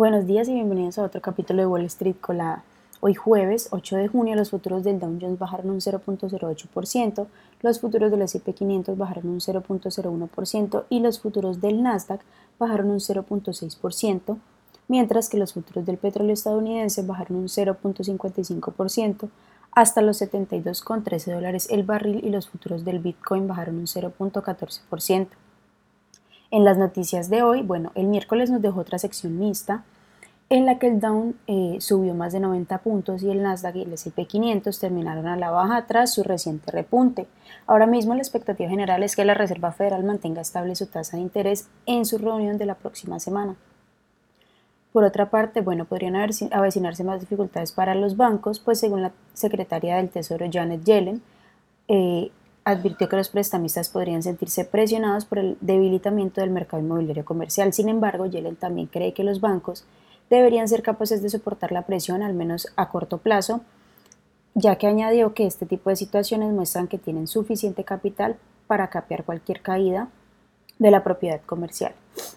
Buenos días y bienvenidos a otro capítulo de Wall Street Colada. Hoy jueves 8 de junio los futuros del Dow Jones bajaron un 0.08%, los futuros del S&P 500 bajaron un 0.01% y los futuros del Nasdaq bajaron un 0.6%, mientras que los futuros del petróleo estadounidense bajaron un 0.55% hasta los 72,13 dólares el barril y los futuros del Bitcoin bajaron un 0.14%. En las noticias de hoy, bueno, el miércoles nos dejó otra sección mixta en la que el Dow eh, subió más de 90 puntos y el Nasdaq y el S&P 500 terminaron a la baja tras su reciente repunte. Ahora mismo la expectativa general es que la Reserva Federal mantenga estable su tasa de interés en su reunión de la próxima semana. Por otra parte, bueno, podrían avecinarse más dificultades para los bancos, pues según la secretaria del Tesoro Janet Yellen, eh, advirtió que los prestamistas podrían sentirse presionados por el debilitamiento del mercado inmobiliario comercial. Sin embargo, Yellen también cree que los bancos deberían ser capaces de soportar la presión, al menos a corto plazo, ya que añadió que este tipo de situaciones muestran que tienen suficiente capital para capear cualquier caída de la propiedad comercial.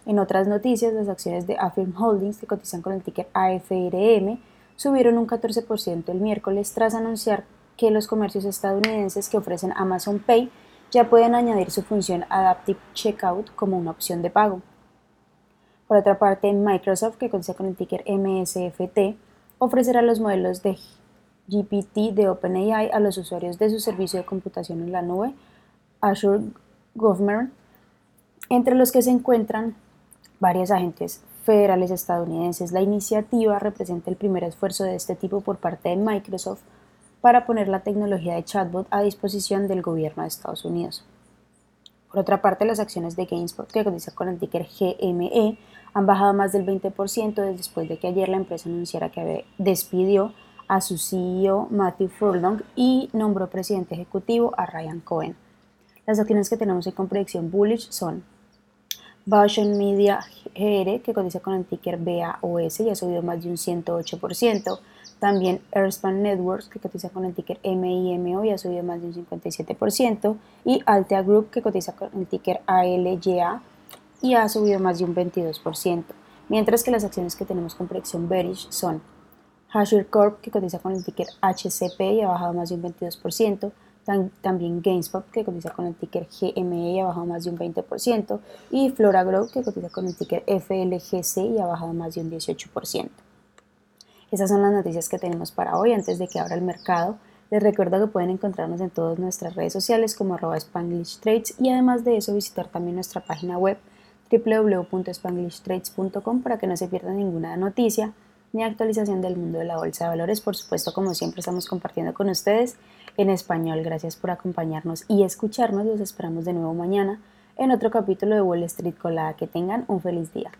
En otras noticias, las acciones de Affirm Holdings, que cotizan con el ticker AFRM, subieron un 14% el miércoles tras anunciar que los comercios estadounidenses que ofrecen Amazon Pay ya pueden añadir su función Adaptive Checkout como una opción de pago. Por otra parte, Microsoft, que cotiza con el ticker MSFT, ofrecerá los modelos de GPT de OpenAI a los usuarios de su servicio de computación en la nube, Azure Government, entre los que se encuentran varios agentes federales estadounidenses. La iniciativa representa el primer esfuerzo de este tipo por parte de Microsoft para poner la tecnología de chatbot a disposición del gobierno de Estados Unidos. Por otra parte, las acciones de GameSpot, que cotiza con el ticker GME, han bajado más del 20% después de que ayer la empresa anunciara que despidió a su CEO Matthew Furlong y nombró presidente ejecutivo a Ryan Cohen. Las acciones que tenemos en con predicción bullish son Bausch Media GR, que cotiza con el ticker BAOS y ha subido más de un 108%, también Airspan Networks, que cotiza con el ticker MIMO y ha subido más de un 57%. Y Altea Group, que cotiza con el ticker ALYA y ha subido más de un 22%. Mientras que las acciones que tenemos con predicción bearish son Hasher Corp, que cotiza con el ticker HCP y ha bajado más de un 22%. También GameSpot, que cotiza con el ticker GME y ha bajado más de un 20%. Y Flora Group, que cotiza con el ticker FLGC y ha bajado más de un 18%. Esas son las noticias que tenemos para hoy antes de que abra el mercado. Les recuerdo que pueden encontrarnos en todas nuestras redes sociales como arroba Spanglish Trades y además de eso visitar también nuestra página web www.spanglishtrades.com para que no se pierdan ninguna noticia ni actualización del mundo de la bolsa de valores. Por supuesto, como siempre estamos compartiendo con ustedes en español. Gracias por acompañarnos y escucharnos. Los esperamos de nuevo mañana en otro capítulo de Wall Street Colada. Que tengan un feliz día.